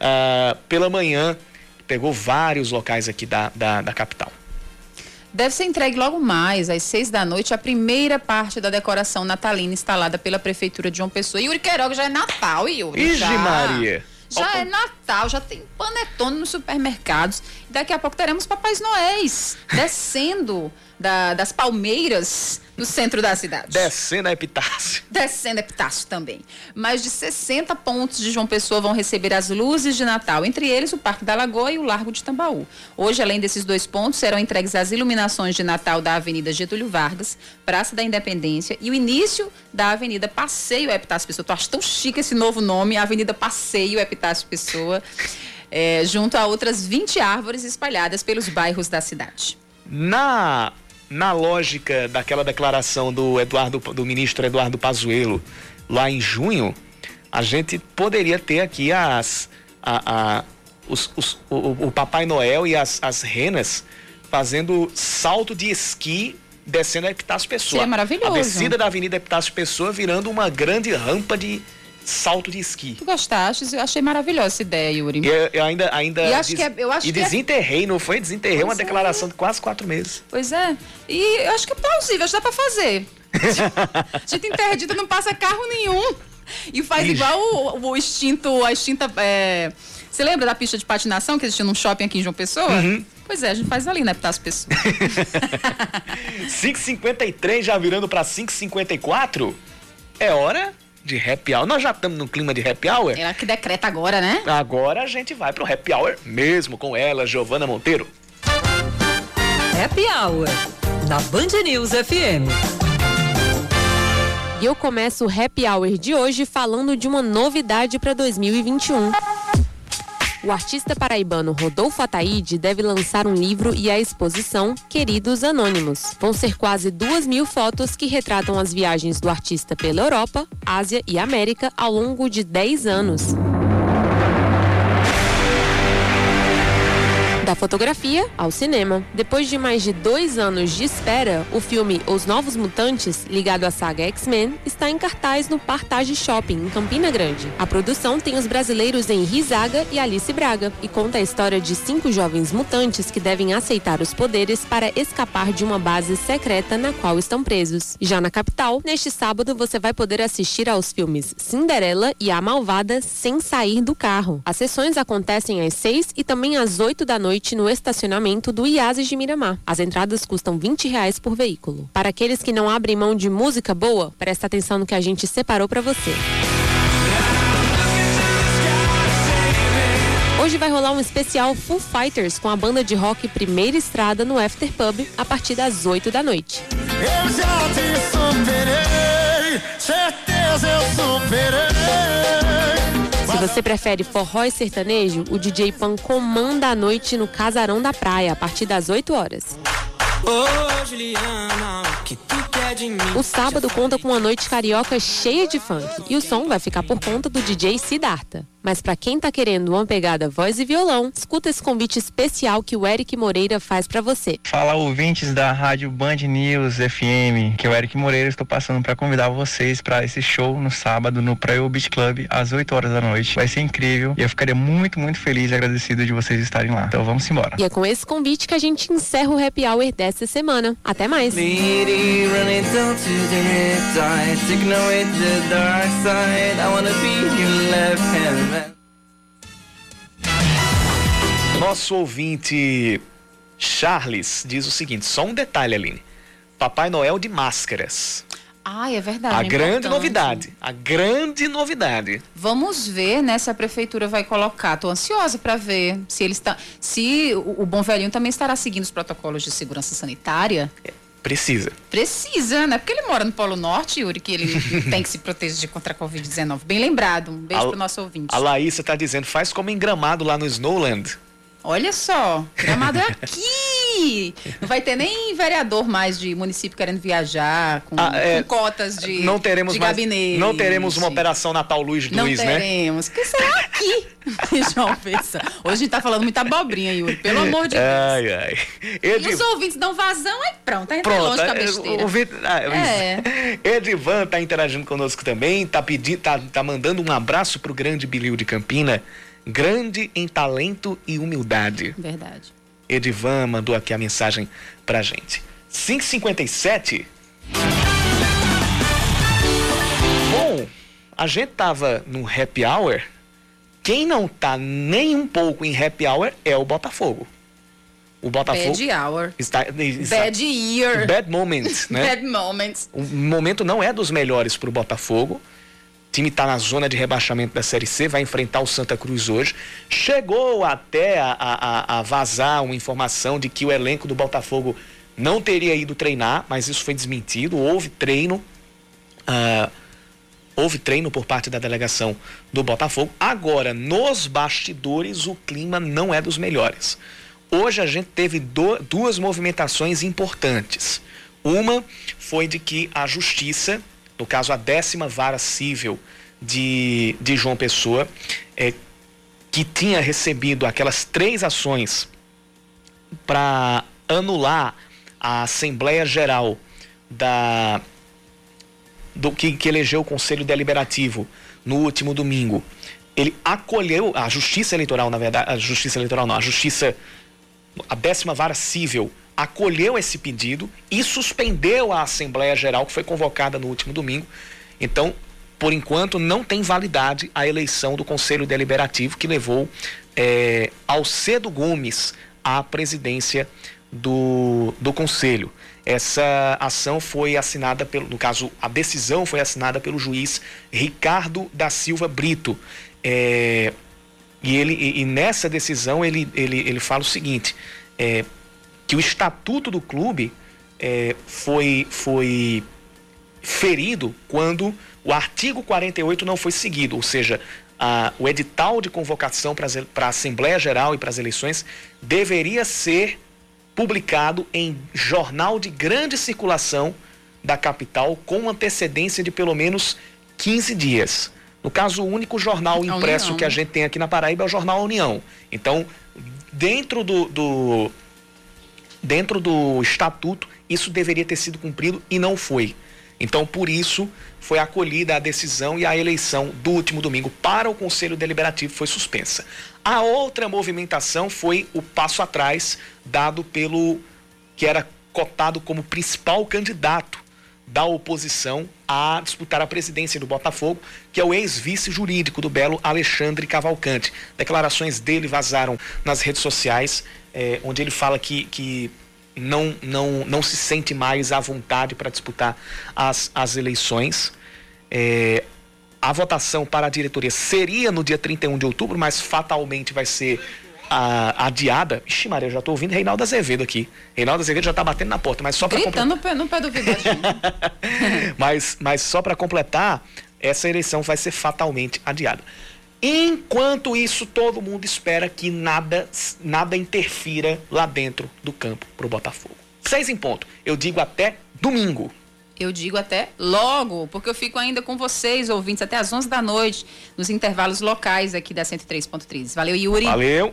uh, pela manhã, pegou vários locais aqui da, da, da, capital. Deve ser entregue logo mais, às seis da noite, a primeira parte da decoração natalina instalada pela Prefeitura de João Pessoa. Yuri Queiroga já é Natal, Yuri. Ixi, já. Maria! Já Opa. é Natal, já tem panetone nos supermercados. Daqui a pouco teremos Papais Noéis descendo da, das palmeiras no centro da cidade. Descendo a Epitácio. Descendo a Epitácio também. Mais de 60 pontos de João Pessoa vão receber as luzes de Natal, entre eles o Parque da Lagoa e o Largo de Tambaú. Hoje, além desses dois pontos, serão entregues as iluminações de Natal da Avenida Getúlio Vargas, Praça da Independência e o início da Avenida Passeio Epitácio Pessoa. Tu acha tão chique esse novo nome, Avenida Passeio Epitácio Pessoa, é, junto a outras 20 árvores espalhadas pelos bairros da cidade. Na na lógica daquela declaração do Eduardo, do ministro Eduardo Pazuello lá em junho, a gente poderia ter aqui as, a, a os, os, o, o, Papai Noel e as, as renas fazendo salto de esqui descendo a Epitácio Pessoa. Seria maravilhoso. A descida da Avenida Epitácio Pessoa virando uma grande rampa de, salto de esqui. Tu gostaste? Eu achei maravilhosa essa ideia, Yuri. E eu ainda, ainda e acho des... que é, eu acho e que é desenterrei, é... não foi? Desenterrei pois uma é. declaração de quase quatro meses. Pois é. E eu acho que é plausível, acho que dá pra fazer. a gente interdita, não passa carro nenhum. E faz Ixi. igual o, o extinto, a extinta. É... Você lembra da pista de patinação que existia num shopping aqui em João Pessoa? Uhum. Pois é, a gente faz ali, né, as pessoas. 5h53 já virando pra 5h54? É hora de happy hour. Nós já estamos no clima de happy hour. Ela que decreta agora, né? Agora a gente vai pro happy hour mesmo com ela, Giovana Monteiro. Happy hour na Band News FM. E eu começo o happy hour de hoje falando de uma novidade para 2021. O artista paraibano Rodolfo Ataíde deve lançar um livro e a exposição Queridos Anônimos. Vão ser quase duas mil fotos que retratam as viagens do artista pela Europa, Ásia e América ao longo de 10 anos. Da fotografia ao cinema. Depois de mais de dois anos de espera, o filme Os Novos Mutantes, ligado à saga X-Men, está em cartaz no Partage Shopping, em Campina Grande. A produção tem os brasileiros Henri Zaga e Alice Braga e conta a história de cinco jovens mutantes que devem aceitar os poderes para escapar de uma base secreta na qual estão presos. Já na capital, neste sábado você vai poder assistir aos filmes Cinderela e A Malvada sem sair do carro. As sessões acontecem às seis e também às oito da noite noite no estacionamento do IASES de Miramar. As entradas custam 20 reais por veículo. Para aqueles que não abrem mão de música boa, presta atenção no que a gente separou para você. Hoje vai rolar um especial Full Fighters com a banda de rock Primeira Estrada no After Pub a partir das 8 da noite. Eu já te superei, certeza eu superei. Se você prefere forró e sertanejo, o DJ Pan comanda a noite no Casarão da Praia, a partir das 8 horas. Ô, Juliana, que tu quer de mim? O sábado conta com uma noite carioca cheia de funk e o som vai ficar por conta do DJ Siddhartha. Mas para quem tá querendo uma pegada voz e violão, escuta esse convite especial que o Eric Moreira faz para você. Fala ouvintes da Rádio Band News FM, que é o Eric Moreira estou passando para convidar vocês para esse show no sábado no Praia Beach Club às 8 horas da noite. Vai ser incrível e eu ficaria muito, muito feliz e agradecido de vocês estarem lá. Então vamos embora. E é com esse convite que a gente encerra o Happy Hour dessa semana. Até mais. Nosso ouvinte Charles diz o seguinte: só um detalhe, Aline. Papai Noel de máscaras. Ah, é verdade. A é grande novidade. A grande novidade. Vamos ver, né, se a prefeitura vai colocar. Estou ansiosa para ver se ele está, se o, o bom velhinho também estará seguindo os protocolos de segurança sanitária. É. Precisa. Precisa, né? Porque ele mora no Polo Norte, Yuri, que ele tem que se proteger contra a Covid-19. Bem lembrado. Um beijo a, pro nosso ouvinte. A Laísa tá dizendo, faz como em Gramado lá no Snowland. Olha só, Gramado é aqui. Não vai ter nem vereador mais de município querendo viajar com, ah, é, com cotas de, não teremos de mais, gabinete. Não teremos uma operação Natal não Luiz, né? Não teremos. Que será aqui, João Peça. Hoje a gente tá falando muita abobrinha, Yuri. Pelo amor de Deus. Ai, ai. E os ouvintes dão vazão, aí pronto. Aí pronto, longe com a é, besteira. O, ah, é. Edivan tá interagindo conosco também. Tá, pedindo, tá, tá mandando um abraço pro grande Bilil de Campina grande em talento e humildade. Verdade. Edivan mandou aqui a mensagem pra gente. 557. Bom, a gente tava no happy hour. Quem não tá nem um pouco em happy hour é o Botafogo. O Botafogo. Bad hour. Está, está, Bad year. Bad moments, né? Bad moments. O momento não é dos melhores para o Botafogo. Time está na zona de rebaixamento da Série C, vai enfrentar o Santa Cruz hoje. Chegou até a, a, a, vazar uma informação de que o elenco do Botafogo não teria ido treinar, mas isso foi desmentido. Houve treino. Uh, houve treino por parte da delegação do Botafogo. Agora, nos bastidores, o clima não é dos melhores. Hoje a gente teve do, duas movimentações importantes. Uma foi de que a justiça no caso a décima vara civil de, de João Pessoa, é, que tinha recebido aquelas três ações para anular a Assembleia Geral da do que, que elegeu o Conselho Deliberativo no último domingo. Ele acolheu a Justiça Eleitoral, na verdade, a Justiça Eleitoral não, a Justiça a décima vara civil acolheu esse pedido e suspendeu a Assembleia Geral que foi convocada no último domingo. Então, por enquanto, não tem validade a eleição do Conselho Deliberativo que levou é, Alcedo Gomes à presidência do, do Conselho. Essa ação foi assinada pelo, no caso, a decisão foi assinada pelo juiz Ricardo da Silva Brito. É, e ele e, e, nessa decisão ele, ele, ele fala o seguinte: é, que o estatuto do clube é, foi, foi ferido quando o artigo 48 não foi seguido, ou seja, a, o edital de convocação para a Assembleia Geral e para as eleições deveria ser publicado em jornal de grande circulação da capital com antecedência de pelo menos 15 dias. No caso, o único jornal impresso que a gente tem aqui na Paraíba é o Jornal União. Então, dentro do, do dentro do estatuto, isso deveria ter sido cumprido e não foi. Então, por isso, foi acolhida a decisão e a eleição do último domingo para o Conselho Deliberativo foi suspensa. A outra movimentação foi o passo atrás dado pelo que era cotado como principal candidato da oposição a disputar a presidência do Botafogo, que é o ex-vice jurídico do Belo, Alexandre Cavalcante. Declarações dele vazaram nas redes sociais, eh, onde ele fala que, que não, não, não se sente mais à vontade para disputar as, as eleições. Eh, a votação para a diretoria seria no dia 31 de outubro, mas fatalmente vai ser a, adiada. Ixi, Maria, eu já tô ouvindo Reinaldo Azevedo aqui. Reinaldo Azevedo já tá batendo na porta, mas só para completar... no pé do mas, mas só para completar, essa eleição vai ser fatalmente adiada. Enquanto isso, todo mundo espera que nada, nada interfira lá dentro do campo pro Botafogo. Seis em ponto. Eu digo até domingo. Eu digo até logo, porque eu fico ainda com vocês, ouvintes, até às 11 da noite, nos intervalos locais aqui da 103.3. Valeu, Yuri. Valeu.